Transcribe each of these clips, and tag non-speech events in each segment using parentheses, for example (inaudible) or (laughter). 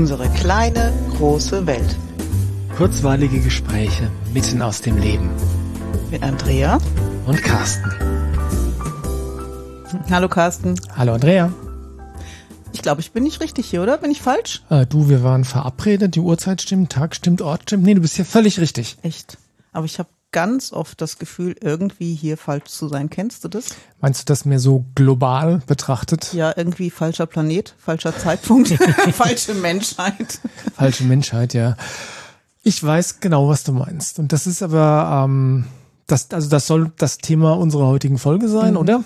Unsere kleine, große Welt. Kurzweilige Gespräche mitten aus dem Leben. Mit Andrea und Carsten. Hallo Carsten. Hallo Andrea. Ich glaube, ich bin nicht richtig hier, oder? Bin ich falsch? Äh, du, wir waren verabredet, die Uhrzeit stimmt, Tag stimmt, Ort stimmt. Nee, du bist hier völlig richtig. Echt. Aber ich habe ganz oft das Gefühl, irgendwie hier falsch zu sein. Kennst du das? Meinst du das mehr so global betrachtet? Ja, irgendwie falscher Planet, falscher Zeitpunkt, (laughs) (laughs) falsche Menschheit. Falsche Menschheit, ja. Ich weiß genau, was du meinst. Und das ist aber, ähm, das, also das soll das Thema unserer heutigen Folge sein, mhm. oder?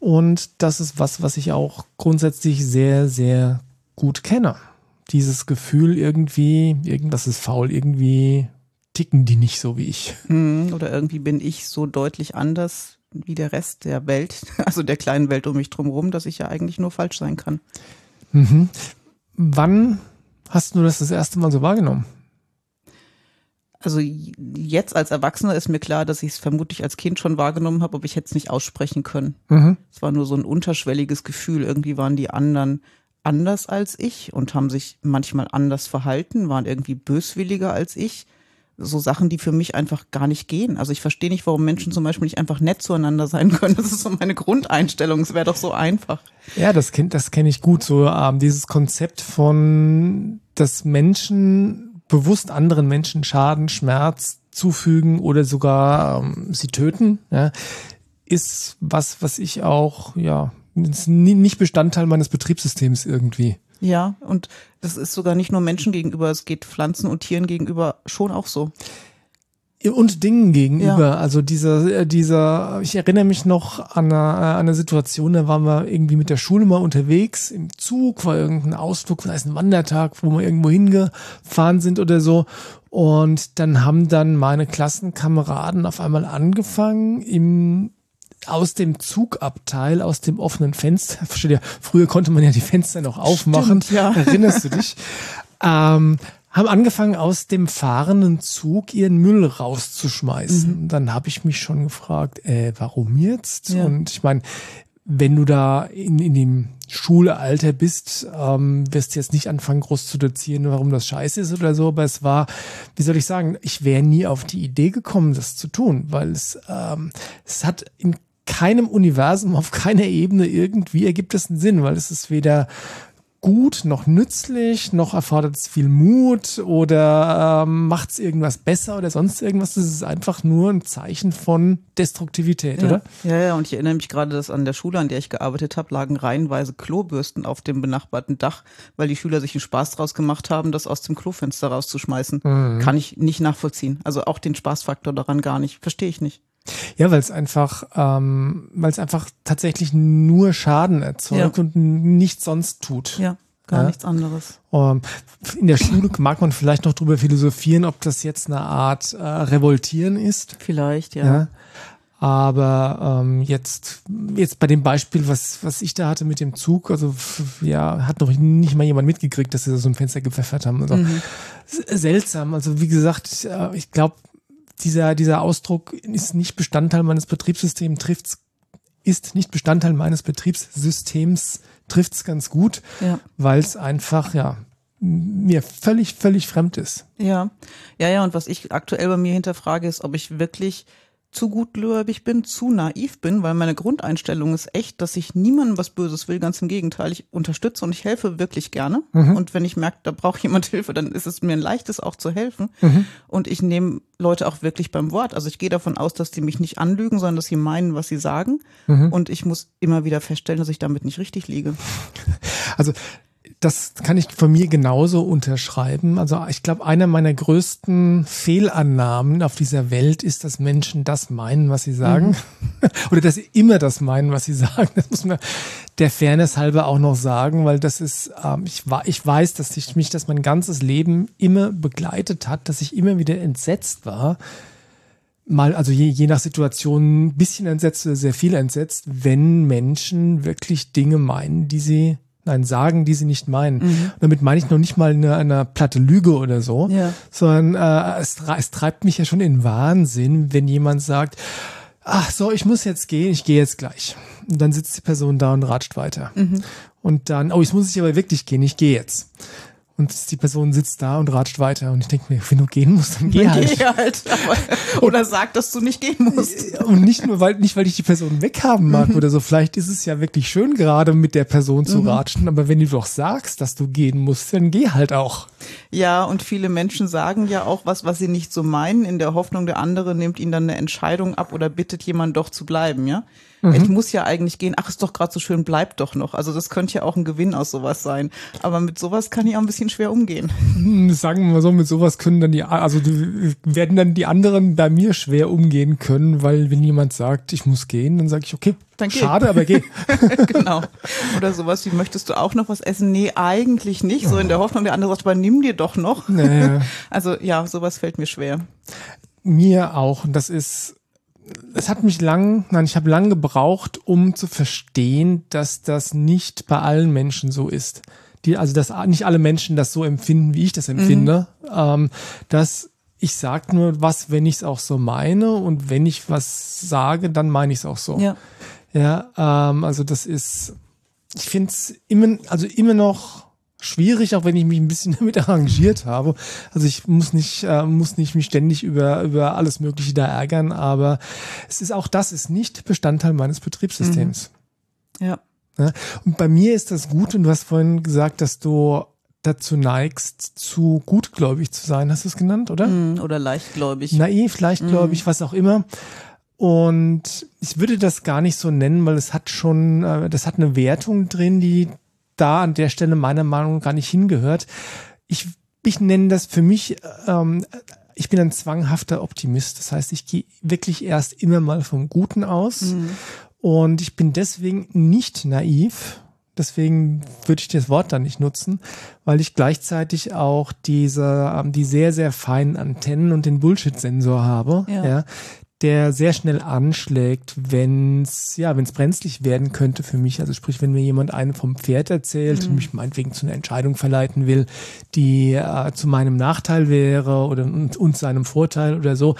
Und das ist was, was ich auch grundsätzlich sehr, sehr gut kenne. Dieses Gefühl irgendwie, irgendwas ist faul, irgendwie ticken die nicht so wie ich. Hm, oder irgendwie bin ich so deutlich anders wie der Rest der Welt, (laughs) also der kleinen Welt um mich drumherum, dass ich ja eigentlich nur falsch sein kann. Mhm. Wann hast du das das erste Mal so wahrgenommen? Also jetzt als Erwachsener ist mir klar, dass ich es vermutlich als Kind schon wahrgenommen habe, aber ich hätte es nicht aussprechen können. Mhm. Es war nur so ein unterschwelliges Gefühl. Irgendwie waren die anderen anders als ich und haben sich manchmal anders verhalten, waren irgendwie böswilliger als ich so Sachen, die für mich einfach gar nicht gehen. Also ich verstehe nicht, warum Menschen zum Beispiel nicht einfach nett zueinander sein können. Das ist so meine Grundeinstellung. Es wäre doch so einfach. Ja, das kenne das kenn ich gut. So ähm, dieses Konzept von, dass Menschen bewusst anderen Menschen Schaden, Schmerz zufügen oder sogar ähm, sie töten, ja, ist was, was ich auch, ja, nicht Bestandteil meines Betriebssystems irgendwie. Ja, und das ist sogar nicht nur Menschen gegenüber, es geht Pflanzen und Tieren gegenüber schon auch so. Und Dingen gegenüber. Ja. Also dieser, äh, dieser, ich erinnere mich noch an eine, äh, an eine Situation, da waren wir irgendwie mit der Schule mal unterwegs, im Zug, war irgendein Ausflug, vielleicht ein Wandertag, wo wir irgendwo hingefahren sind oder so. Und dann haben dann meine Klassenkameraden auf einmal angefangen, im aus dem Zugabteil, aus dem offenen Fenster, ja, früher konnte man ja die Fenster noch aufmachen, Stimmt, ja. erinnerst du dich? (laughs) ähm, haben angefangen, aus dem fahrenden Zug ihren Müll rauszuschmeißen. Mhm. Dann habe ich mich schon gefragt, äh, warum jetzt? Ja. Und ich meine, wenn du da in, in dem Schulalter bist, ähm, wirst du jetzt nicht anfangen, groß zu dozieren, warum das scheiße ist oder so, aber es war, wie soll ich sagen, ich wäre nie auf die Idee gekommen, das zu tun, weil es, ähm, es hat in keinem Universum, auf keiner Ebene irgendwie ergibt es einen Sinn, weil es ist weder gut, noch nützlich, noch erfordert es viel Mut oder ähm, macht es irgendwas besser oder sonst irgendwas. Das ist einfach nur ein Zeichen von Destruktivität, ja. oder? Ja, ja, und ich erinnere mich gerade, dass an der Schule, an der ich gearbeitet habe, lagen reihenweise Klobürsten auf dem benachbarten Dach, weil die Schüler sich einen Spaß draus gemacht haben, das aus dem Klofenster rauszuschmeißen. Mhm. Kann ich nicht nachvollziehen. Also auch den Spaßfaktor daran gar nicht. Verstehe ich nicht. Ja, weil es einfach, ähm, weil es einfach tatsächlich nur Schaden erzeugt ja. und nichts sonst tut. Ja, gar ja? nichts anderes. Um, ähm, in der Schule mag man vielleicht noch drüber philosophieren, ob das jetzt eine Art äh, Revoltieren ist. Vielleicht, ja. ja? Aber ähm, jetzt, jetzt bei dem Beispiel, was, was ich da hatte mit dem Zug, also ja, hat noch nicht mal jemand mitgekriegt, dass sie so ein Fenster gepfeffert haben. Also, mhm. Seltsam. Also wie gesagt, äh, ich glaube, dieser, dieser Ausdruck ist nicht Bestandteil meines Betriebssystems, trifft's, ist nicht Bestandteil meines Betriebssystems, trifft's ganz gut, ja. weil es einfach, ja, mir völlig, völlig fremd ist. Ja, ja, ja. Und was ich aktuell bei mir hinterfrage, ist, ob ich wirklich zu gutgläubig bin, zu naiv bin, weil meine Grundeinstellung ist echt, dass ich niemandem was Böses will. Ganz im Gegenteil, ich unterstütze und ich helfe wirklich gerne. Mhm. Und wenn ich merke, da braucht (laughs) jemand Hilfe, dann ist es mir ein leichtes auch zu helfen. Mhm. Und ich nehme Leute auch wirklich beim Wort. Also ich gehe davon aus, dass die mich nicht anlügen, sondern dass sie meinen, was sie sagen. Mhm. Und ich muss immer wieder feststellen, dass ich damit nicht richtig liege. Also das kann ich von mir genauso unterschreiben. Also ich glaube, einer meiner größten Fehlannahmen auf dieser Welt ist, dass Menschen das meinen, was sie sagen. Mhm. (laughs) Oder dass sie immer das meinen, was sie (laughs) sagen. Das muss man der Fairness halber auch noch sagen, weil das ist, ähm, ich, ich weiß, dass ich mich das mein ganzes Leben immer begleitet hat, dass ich immer wieder entsetzt war. Mal, also je, je nach Situation ein bisschen entsetzt oder sehr viel entsetzt, wenn Menschen wirklich Dinge meinen, die sie Nein, sagen, die sie nicht meinen. Mhm. Damit meine ich noch nicht mal eine, eine platte Lüge oder so, ja. sondern äh, es, es treibt mich ja schon in Wahnsinn, wenn jemand sagt, ach so, ich muss jetzt gehen, ich gehe jetzt gleich. Und dann sitzt die Person da und ratscht weiter. Mhm. Und dann, oh, jetzt muss ich aber wirklich gehen, ich gehe jetzt. Und die Person sitzt da und ratscht weiter. Und ich denke mir, wenn du gehen musst, dann geh halt. (laughs) Geh halt. (laughs) oder sag, dass du nicht gehen musst. Und nicht nur, weil, nicht weil ich die Person weghaben mag mhm. oder so. Vielleicht ist es ja wirklich schön, gerade mit der Person zu mhm. ratschen. Aber wenn du doch sagst, dass du gehen musst, dann geh halt auch. Ja, und viele Menschen sagen ja auch was, was sie nicht so meinen, in der Hoffnung, der andere nimmt ihnen dann eine Entscheidung ab oder bittet jemand doch zu bleiben, ja. Mhm. Ich muss ja eigentlich gehen. Ach, ist doch gerade so schön, bleib doch noch. Also das könnte ja auch ein Gewinn aus sowas sein. Aber mit sowas kann ich auch ein bisschen schwer umgehen. Hm, sagen wir mal so, mit sowas können dann die, also die, werden dann die anderen bei mir schwer umgehen können, weil wenn jemand sagt, ich muss gehen, dann sage ich, okay, dann geh. schade, aber geh. (laughs) genau. Oder sowas wie, möchtest du auch noch was essen? Nee, eigentlich nicht. So in der Hoffnung, der andere sagt, aber nimm dir doch noch. Nee. (laughs) Also ja, sowas fällt mir schwer. Mir auch. Und das ist es hat mich lang, nein, ich habe lang gebraucht, um zu verstehen, dass das nicht bei allen Menschen so ist. Die, also dass nicht alle Menschen das so empfinden, wie ich das empfinde. Mhm. Ähm, dass ich sage nur was, wenn ich es auch so meine und wenn ich was sage, dann meine ich es auch so. Ja. Ja, ähm, also das ist, ich finde es immer, also immer noch schwierig, auch wenn ich mich ein bisschen (laughs) damit arrangiert habe. Also ich muss nicht, äh, muss nicht mich ständig über, über alles Mögliche da ärgern, aber es ist auch das ist nicht Bestandteil meines Betriebssystems. Mhm. Ja. ja. Und bei mir ist das gut, und du hast vorhin gesagt, dass du dazu neigst, zu gutgläubig zu sein, hast du es genannt, oder? Mhm, oder leichtgläubig. Naiv, leichtgläubig, mhm. was auch immer. Und ich würde das gar nicht so nennen, weil es hat schon, äh, das hat eine Wertung drin, die da an der Stelle meiner Meinung nach gar nicht hingehört. Ich, ich nenne das für mich, ähm, ich bin ein zwanghafter Optimist. Das heißt, ich gehe wirklich erst immer mal vom Guten aus. Mhm. Und ich bin deswegen nicht naiv. Deswegen würde ich das Wort da nicht nutzen, weil ich gleichzeitig auch diese, ähm, die sehr, sehr feinen Antennen und den Bullshit-Sensor habe, ja. ja der sehr schnell anschlägt, wenn es ja, wenn es brenzlig werden könnte für mich. Also sprich, wenn mir jemand einen vom Pferd erzählt mhm. und mich meinetwegen zu einer Entscheidung verleiten will, die äh, zu meinem Nachteil wäre oder und, und seinem Vorteil oder so.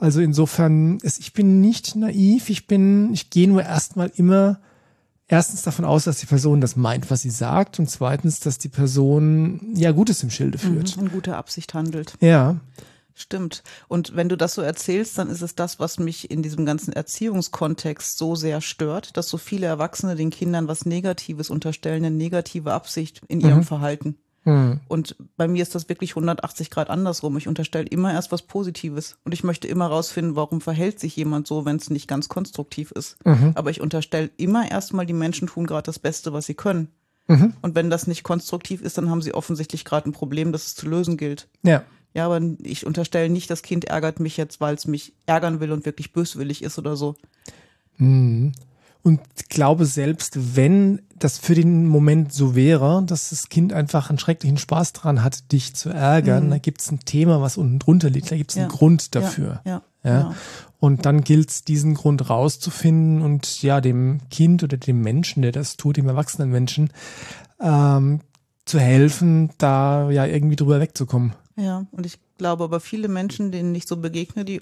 Also insofern, es, ich bin nicht naiv. Ich bin, ich gehe nur erstmal immer erstens davon aus, dass die Person das meint, was sie sagt, und zweitens, dass die Person ja Gutes im Schilde führt. Mhm, in guter Absicht handelt. Ja. Stimmt. Und wenn du das so erzählst, dann ist es das, was mich in diesem ganzen Erziehungskontext so sehr stört, dass so viele Erwachsene den Kindern was Negatives unterstellen, eine negative Absicht in ihrem mhm. Verhalten. Mhm. Und bei mir ist das wirklich 180 Grad andersrum. Ich unterstelle immer erst was Positives. Und ich möchte immer rausfinden, warum verhält sich jemand so, wenn es nicht ganz konstruktiv ist. Mhm. Aber ich unterstelle immer erstmal, die Menschen tun gerade das Beste, was sie können. Mhm. Und wenn das nicht konstruktiv ist, dann haben sie offensichtlich gerade ein Problem, das es zu lösen gilt. Ja. Ja, aber ich unterstelle nicht, das Kind ärgert mich jetzt, weil es mich ärgern will und wirklich böswillig ist oder so. Mhm. Und glaube selbst, wenn das für den Moment so wäre, dass das Kind einfach einen schrecklichen Spaß dran hat, dich zu ärgern, mhm. da gibt es ein Thema, was unten drunter liegt, da gibt es ja. einen Grund dafür. Ja, ja, ja. Und dann gilt es, diesen Grund rauszufinden und ja, dem Kind oder dem Menschen, der das tut, dem erwachsenen Menschen, ähm, zu helfen, da ja irgendwie drüber wegzukommen. Ja, und ich glaube aber viele Menschen, denen ich so begegne, die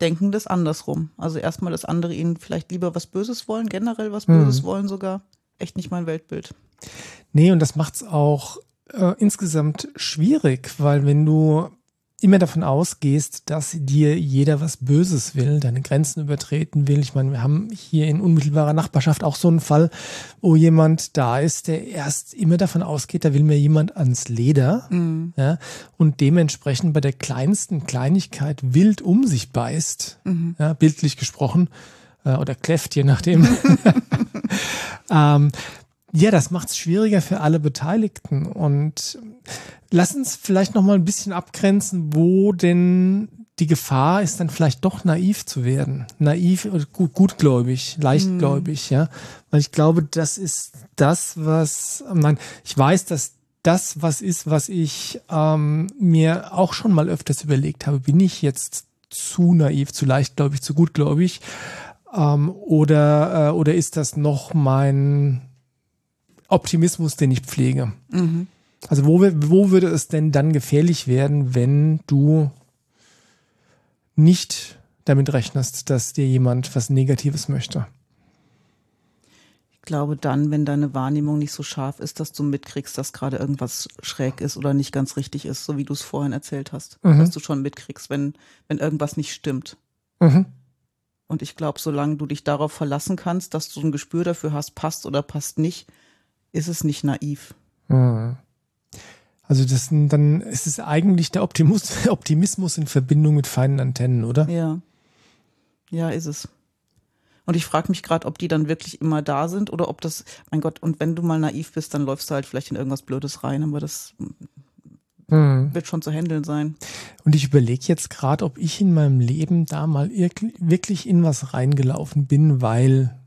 denken das andersrum. Also erstmal, dass andere ihnen vielleicht lieber was Böses wollen, generell was Böses hm. wollen sogar. Echt nicht mein Weltbild. Nee, und das macht es auch äh, insgesamt schwierig, weil wenn du immer davon ausgehst, dass dir jeder was Böses will, deine Grenzen übertreten will. Ich meine, wir haben hier in unmittelbarer Nachbarschaft auch so einen Fall, wo jemand da ist, der erst immer davon ausgeht, da will mir jemand ans Leder mhm. ja, und dementsprechend bei der kleinsten Kleinigkeit wild um sich beißt, mhm. ja, bildlich gesprochen, äh, oder kläfft, je nachdem. (laughs) (laughs) ähm, ja, das macht es schwieriger für alle Beteiligten. Und lass uns vielleicht noch mal ein bisschen abgrenzen, wo denn die Gefahr ist, dann vielleicht doch naiv zu werden. Naiv oder gut, gutgläubig, leichtgläubig, mhm. ja. Weil ich glaube, das ist das, was, nein, ich weiß, dass das was ist, was ich ähm, mir auch schon mal öfters überlegt habe. Bin ich jetzt zu naiv, zu leichtgläubig, zu gutgläubig? Ähm, oder, äh, oder ist das noch mein Optimismus, den ich pflege. Mhm. Also wo, wo würde es denn dann gefährlich werden, wenn du nicht damit rechnest, dass dir jemand was Negatives möchte? Ich glaube dann, wenn deine Wahrnehmung nicht so scharf ist, dass du mitkriegst, dass gerade irgendwas schräg ist oder nicht ganz richtig ist, so wie du es vorhin erzählt hast. Mhm. Dass du schon mitkriegst, wenn, wenn irgendwas nicht stimmt. Mhm. Und ich glaube, solange du dich darauf verlassen kannst, dass du ein Gespür dafür hast, passt oder passt nicht, ist es nicht naiv. Mhm. Also das, dann ist es eigentlich der Optimus, (laughs) Optimismus in Verbindung mit feinen Antennen, oder? Ja. Ja, ist es. Und ich frage mich gerade, ob die dann wirklich immer da sind oder ob das, mein Gott, und wenn du mal naiv bist, dann läufst du halt vielleicht in irgendwas Blödes rein, aber das hm. wird schon zu handeln sein. Und ich überlege jetzt gerade, ob ich in meinem Leben da mal wirklich in was reingelaufen bin, weil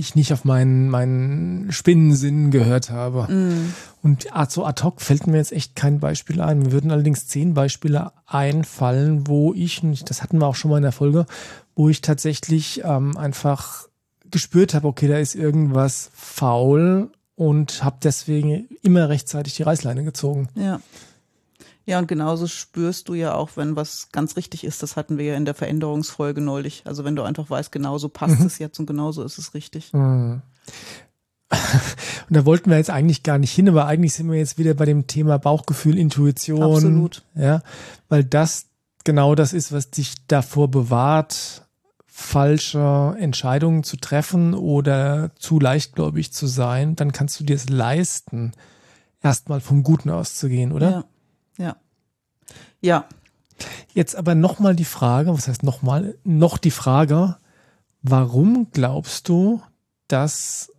ich nicht auf meinen, meinen Spinnensinn gehört habe. Mm. Und so ad hoc fällt mir jetzt echt kein Beispiel ein. Mir würden allerdings zehn Beispiele einfallen, wo ich, das hatten wir auch schon mal in der Folge, wo ich tatsächlich ähm, einfach gespürt habe, okay, da ist irgendwas faul und habe deswegen immer rechtzeitig die Reißleine gezogen. Ja. Ja, und genauso spürst du ja auch, wenn was ganz richtig ist. Das hatten wir ja in der Veränderungsfolge neulich. Also wenn du einfach weißt, genauso passt mhm. es jetzt und genauso ist es richtig. Mhm. (laughs) Und da wollten wir jetzt eigentlich gar nicht hin, aber eigentlich sind wir jetzt wieder bei dem Thema Bauchgefühl, Intuition. Absolut. Ja, weil das genau das ist, was dich davor bewahrt, falsche Entscheidungen zu treffen oder zu leichtgläubig zu sein. Dann kannst du dir es leisten, erstmal vom Guten auszugehen, oder? Ja. Ja. Jetzt aber nochmal die Frage, was heißt nochmal? Noch die Frage, warum glaubst du, dass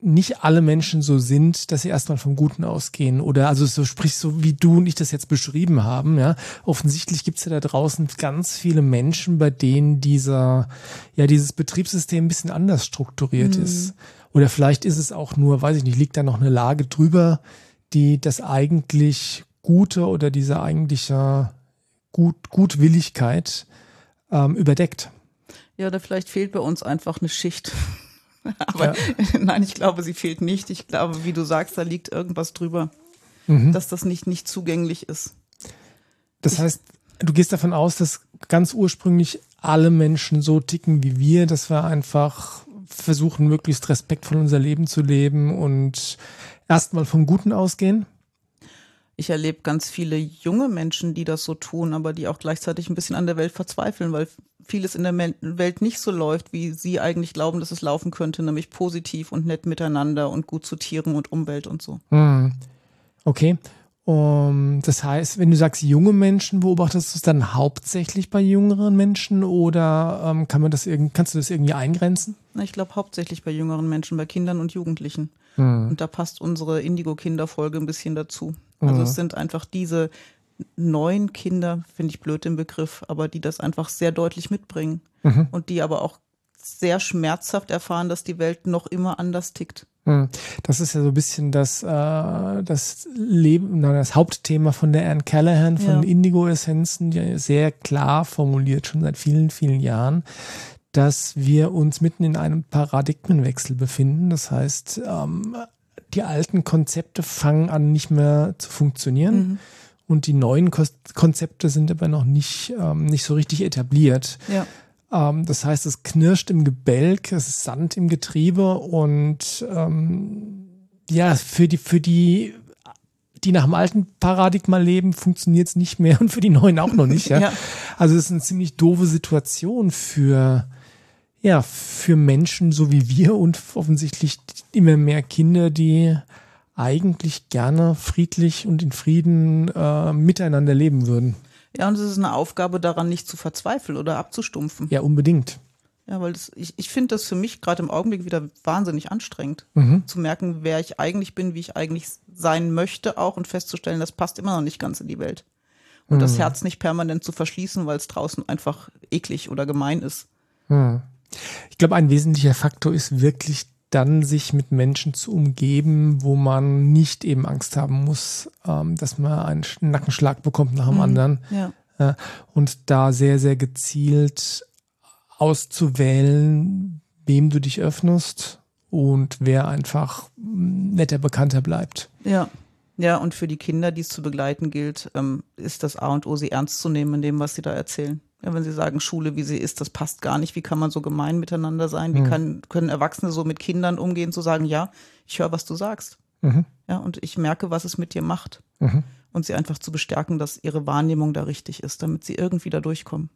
nicht alle Menschen so sind, dass sie erstmal vom Guten ausgehen oder also so sprich so wie du und ich das jetzt beschrieben haben, ja. Offensichtlich gibt's ja da draußen ganz viele Menschen, bei denen dieser, ja, dieses Betriebssystem ein bisschen anders strukturiert mhm. ist. Oder vielleicht ist es auch nur, weiß ich nicht, liegt da noch eine Lage drüber, die das eigentlich Gute oder diese eigentliche Gut, Gutwilligkeit ähm, überdeckt. Ja, oder vielleicht fehlt bei uns einfach eine Schicht. (laughs) Aber ja. (laughs) nein, ich glaube, sie fehlt nicht. Ich glaube, wie du sagst, da liegt irgendwas drüber, mhm. dass das nicht, nicht zugänglich ist. Das heißt, du gehst davon aus, dass ganz ursprünglich alle Menschen so ticken wie wir, dass wir einfach versuchen, möglichst respektvoll unser Leben zu leben und erstmal vom Guten ausgehen? Ich erlebe ganz viele junge Menschen, die das so tun, aber die auch gleichzeitig ein bisschen an der Welt verzweifeln, weil vieles in der Welt nicht so läuft, wie sie eigentlich glauben, dass es laufen könnte, nämlich positiv und nett miteinander und gut zu Tieren und Umwelt und so. Hm. Okay. Um, das heißt, wenn du sagst junge Menschen, beobachtest du es dann hauptsächlich bei jüngeren Menschen oder ähm, kann man das irgend, kannst du das irgendwie eingrenzen? Ich glaube hauptsächlich bei jüngeren Menschen, bei Kindern und Jugendlichen. Hm. Und da passt unsere Indigo-Kinderfolge ein bisschen dazu. Also mhm. es sind einfach diese neuen Kinder, finde ich blöd den Begriff, aber die das einfach sehr deutlich mitbringen mhm. und die aber auch sehr schmerzhaft erfahren, dass die Welt noch immer anders tickt. Mhm. Das ist ja so ein bisschen das, äh, das Leben, das Hauptthema von der Anne Callahan von ja. Indigo-Essenzen, die sehr klar formuliert, schon seit vielen, vielen Jahren, dass wir uns mitten in einem Paradigmenwechsel befinden. Das heißt, ähm, die alten Konzepte fangen an nicht mehr zu funktionieren. Mhm. Und die neuen Konzepte sind aber noch nicht, ähm, nicht so richtig etabliert. Ja. Ähm, das heißt, es knirscht im Gebälk, es ist Sand im Getriebe und ähm, ja, für die, für die, die nach dem alten Paradigma leben, funktioniert es nicht mehr und für die neuen auch noch nicht. Ja? (laughs) ja. Also es ist eine ziemlich doofe Situation für ja, für Menschen so wie wir und offensichtlich immer mehr Kinder, die eigentlich gerne friedlich und in Frieden äh, miteinander leben würden. Ja, und es ist eine Aufgabe daran, nicht zu verzweifeln oder abzustumpfen. Ja, unbedingt. Ja, weil das, ich, ich finde das für mich gerade im Augenblick wieder wahnsinnig anstrengend, mhm. zu merken, wer ich eigentlich bin, wie ich eigentlich sein möchte auch und festzustellen, das passt immer noch nicht ganz in die Welt. Und mhm. das Herz nicht permanent zu verschließen, weil es draußen einfach eklig oder gemein ist. Mhm. Ich glaube, ein wesentlicher Faktor ist wirklich dann sich mit Menschen zu umgeben, wo man nicht eben Angst haben muss, ähm, dass man einen Nackenschlag bekommt nach dem mhm, anderen. Ja. Äh, und da sehr, sehr gezielt auszuwählen, wem du dich öffnest und wer einfach netter Bekannter bleibt. Ja. Ja, und für die Kinder, die es zu begleiten gilt, ähm, ist das A und O, sie ernst zu nehmen in dem, was sie da erzählen. Ja, wenn sie sagen, Schule, wie sie ist, das passt gar nicht. Wie kann man so gemein miteinander sein? Wie kann, können Erwachsene so mit Kindern umgehen, zu sagen, ja, ich höre, was du sagst. Ja, und ich merke, was es mit dir macht. Und sie einfach zu bestärken, dass ihre Wahrnehmung da richtig ist, damit sie irgendwie da durchkommen.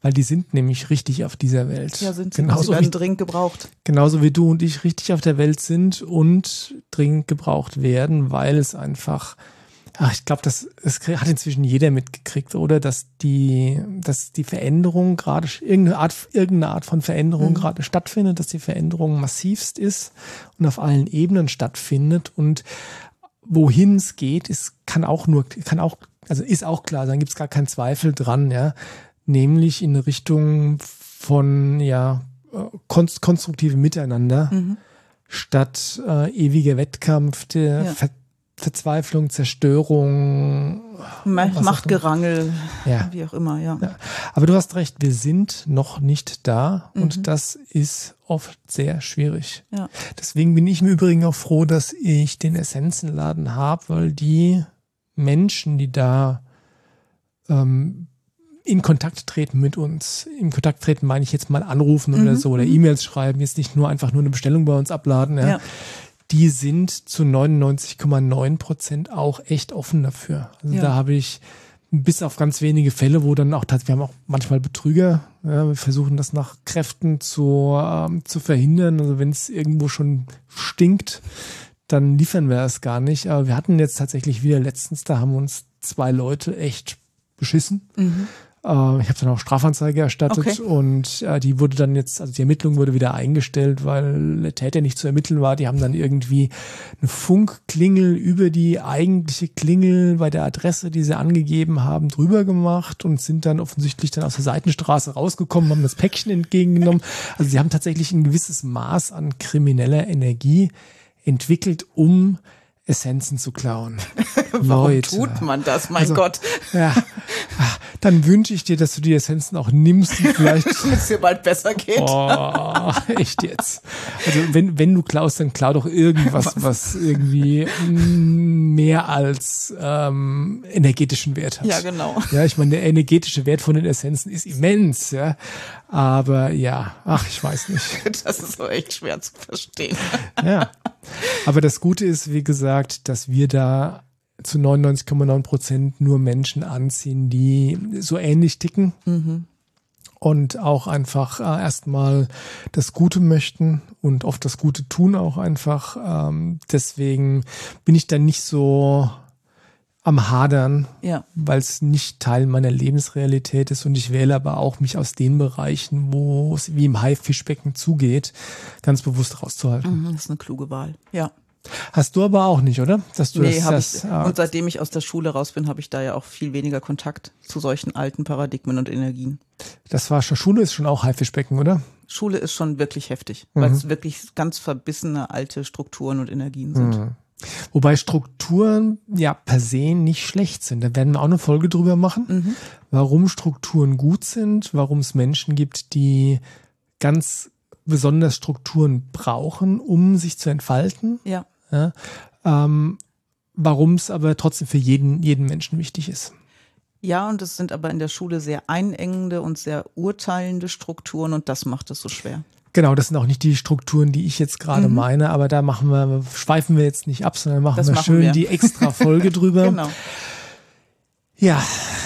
Weil die sind nämlich richtig auf dieser Welt. Ja, sind sie. Genauso sie werden wie, dringend gebraucht. genauso wie du und ich richtig auf der Welt sind und dringend gebraucht werden, weil es einfach, ach, ich glaube, das, das hat inzwischen jeder mitgekriegt, oder? Dass die, dass die Veränderung gerade, irgendeine Art, irgendeine Art von Veränderung gerade stattfindet, dass die Veränderung massivst ist und auf allen Ebenen stattfindet und wohin es geht, ist, kann auch nur, kann auch, also ist auch klar, dann gibt es gar keinen Zweifel dran, ja. Nämlich in Richtung von, ja, äh, konst konstruktivem Miteinander statt äh, ewiger Wettkampf, der Ja. Ver Verzweiflung, Zerstörung. Machtgerangel, Ja. wie auch immer, ja. Ja. Aber du hast recht, wir sind noch nicht da und das ist oft sehr schwierig. Ja. Deswegen bin ich im Übrigen auch froh, dass ich den Essenzenladen habe, weil die Menschen, die da ähm, in Kontakt treten mit uns, in Kontakt treten meine ich jetzt mal anrufen oder so oder E-Mails schreiben, jetzt nicht nur einfach nur eine Bestellung bei uns abladen, ja. Ja. Die sind zu 99,9 Prozent auch echt offen dafür. Also Ja. da habe ich bis auf ganz wenige Fälle, wo dann auch, wir haben auch manchmal Betrüger, ja, wir versuchen das nach Kräften zu, ähm, zu verhindern. Also wenn es irgendwo schon stinkt, dann liefern wir es gar nicht. Aber wir hatten jetzt tatsächlich wieder letztens, da haben uns zwei Leute echt beschissen. Äh, ich habe dann auch Strafanzeige erstattet Okay. und äh, die wurde dann jetzt, also die Ermittlung wurde wieder eingestellt, weil der Täter nicht zu ermitteln war. Die haben dann irgendwie eine Funkklingel über die eigentliche Klingel bei der Adresse, die sie angegeben haben, drüber gemacht und sind dann offensichtlich dann aus der Seitenstraße rausgekommen, haben das Päckchen entgegengenommen. (laughs) Also sie haben tatsächlich ein gewisses Maß an krimineller Energie entwickelt, um Essenzen zu klauen. (laughs) Warum Leute. tut man das? Mein Also- Gott, Ja, Ah, dann wünsche ich dir, dass du die Essenzen auch nimmst und (laughs) vielleicht. damit es dir bald besser geht. Oh, echt jetzt. Also wenn, wenn du klaust, dann klau doch irgendwas, was irgendwie mm, mehr als ähm, energetischen Wert hat. Ja, genau. Ja, ich meine, der energetische Wert von den Essenzen ist immens, ja. Aber ja, ach, ich weiß nicht. (laughs) Das ist so echt schwer zu verstehen. Ja. Aber das Gute ist, wie gesagt, dass wir da zu 99,9 Prozent nur Menschen anziehen, die so ähnlich ticken und auch einfach äh, erstmal das Gute möchten und oft das Gute tun auch einfach. Ähm, deswegen bin ich da nicht so am Hadern, Ja. weil es nicht Teil meiner Lebensrealität ist und ich wähle aber auch mich aus den Bereichen, wo es wie im Haifischbecken zugeht, ganz bewusst rauszuhalten. Mhm, Das ist eine kluge Wahl. Ja. Hast du aber auch nicht, oder? Dass du Nee, habe ich. äh, Und seitdem ich aus der Schule raus bin, habe ich da ja auch viel weniger Kontakt zu solchen alten Paradigmen und Energien. das war schon Schule ist schon auch Haifischbecken, oder? Schule ist schon wirklich heftig, Mhm. weil es wirklich ganz verbissene alte Strukturen und Energien sind. Mhm. Wobei Strukturen ja per se nicht schlecht sind. Da werden wir auch eine Folge drüber machen, Mhm. warum Strukturen gut sind, warum es Menschen gibt, die ganz besonders Strukturen brauchen, um sich zu entfalten. Ja. Ja? Ähm, warum es aber trotzdem für jeden, jeden Menschen wichtig ist. Ja, und es sind aber in der Schule sehr einengende und sehr urteilende Strukturen und das macht es so schwer. Genau, das sind auch nicht die Strukturen, die ich jetzt gerade meine, aber da machen wir, schweifen wir jetzt nicht ab, sondern machen Das wir machen schön wir. die extra Folge (laughs) drüber. Genau. Ja,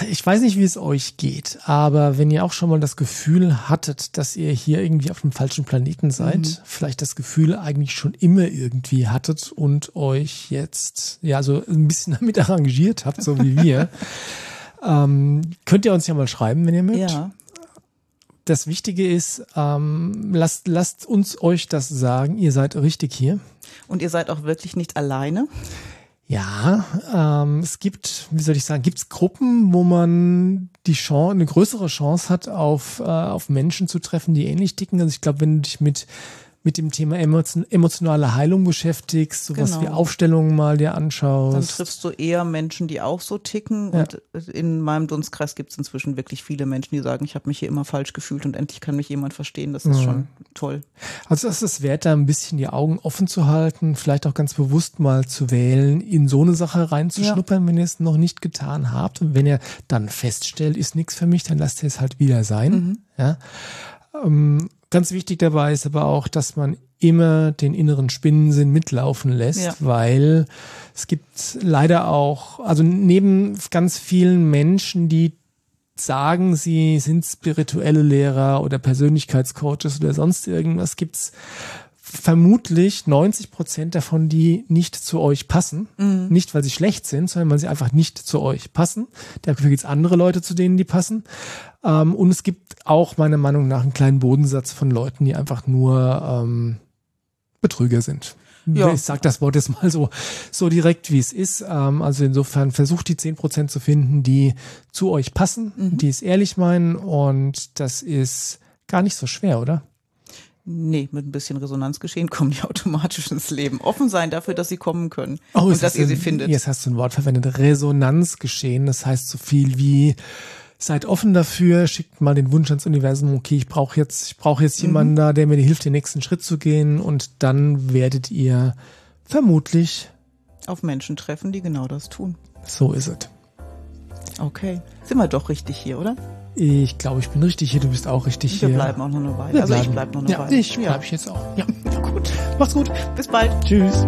ich weiß nicht, wie es euch geht, aber wenn ihr auch schon mal das Gefühl hattet, dass ihr hier irgendwie auf dem falschen Planeten seid, vielleicht das Gefühl eigentlich schon immer irgendwie hattet und euch jetzt ja so ein bisschen (laughs) damit arrangiert habt, so wie wir, (laughs) ähm, könnt ihr uns ja mal schreiben, wenn ihr mögt. Ja. Das Wichtige ist, ähm, lasst, lasst uns euch das sagen, ihr seid richtig hier. Und ihr seid auch wirklich nicht alleine. Ja, ähm, es gibt, wie soll ich sagen, gibt es Gruppen, wo man die Chance, eine größere Chance hat, auf, äh, auf Menschen zu treffen, die ähnlich ticken. Also ich glaube, wenn du dich mit mit dem Thema emotionale Heilung beschäftigst, sowas genau. wie Aufstellungen mal dir anschaust. Dann triffst du eher Menschen, die auch so ticken. Ja. Und in meinem Dunstkreis gibt es inzwischen wirklich viele Menschen, die sagen, ich habe mich hier immer falsch gefühlt und endlich kann mich jemand verstehen. Das ist mhm. schon toll. Also es ist wert, da ein bisschen die Augen offen zu halten, vielleicht auch ganz bewusst mal zu wählen, in so eine Sache reinzuschnuppern, ja. wenn ihr es noch nicht getan habt. Und wenn ihr dann feststellt, ist nichts für mich, dann lasst ihr es halt wieder sein. Mhm. Ja. Ähm, Ganz wichtig dabei ist aber auch, dass man immer den inneren Spinnensinn mitlaufen lässt, ja. weil es gibt leider auch, also neben ganz vielen Menschen, die sagen, sie sind spirituelle Lehrer oder Persönlichkeitscoaches oder sonst irgendwas, gibt's vermutlich 90 Prozent davon, die nicht zu euch passen. Mhm. Nicht, weil sie schlecht sind, sondern weil sie einfach nicht zu euch passen. Dafür gibt es andere Leute, zu denen die passen. Ähm, und es gibt auch meiner Meinung nach einen kleinen Bodensatz von Leuten, die einfach nur ähm, Betrüger sind. Ja. Ich sag das Wort jetzt mal so, so direkt, wie es ist. Ähm, also insofern versucht die zehn Prozent zu finden, die zu euch passen, mhm. die es ehrlich meinen. Und das ist gar nicht so schwer, oder? Nee, mit ein bisschen Resonanzgeschehen kommen die automatisch ins Leben. Offen sein dafür, dass sie kommen können oh, und dass ihr sie findet. Jetzt hast du ein Wort verwendet, Resonanzgeschehen. Das heißt so viel wie seid offen dafür, schickt mal den Wunsch ans Universum, okay, ich brauche jetzt, ich brauche jetzt mhm. jemanden da, der mir hilft, den nächsten Schritt zu gehen und dann werdet ihr vermutlich auf Menschen treffen, die genau das tun. So ist es. Okay. Sind wir doch richtig hier, oder? Ich glaube, ich bin richtig hier, du bist auch richtig wir hier. Wir bleiben auch noch eine Weile. Wir also bleiben. ich bleib noch eine ja, Weile. Ich bleib ja. ich jetzt auch. (laughs) Ja, gut. Mach's gut. Bis bald. Tschüss.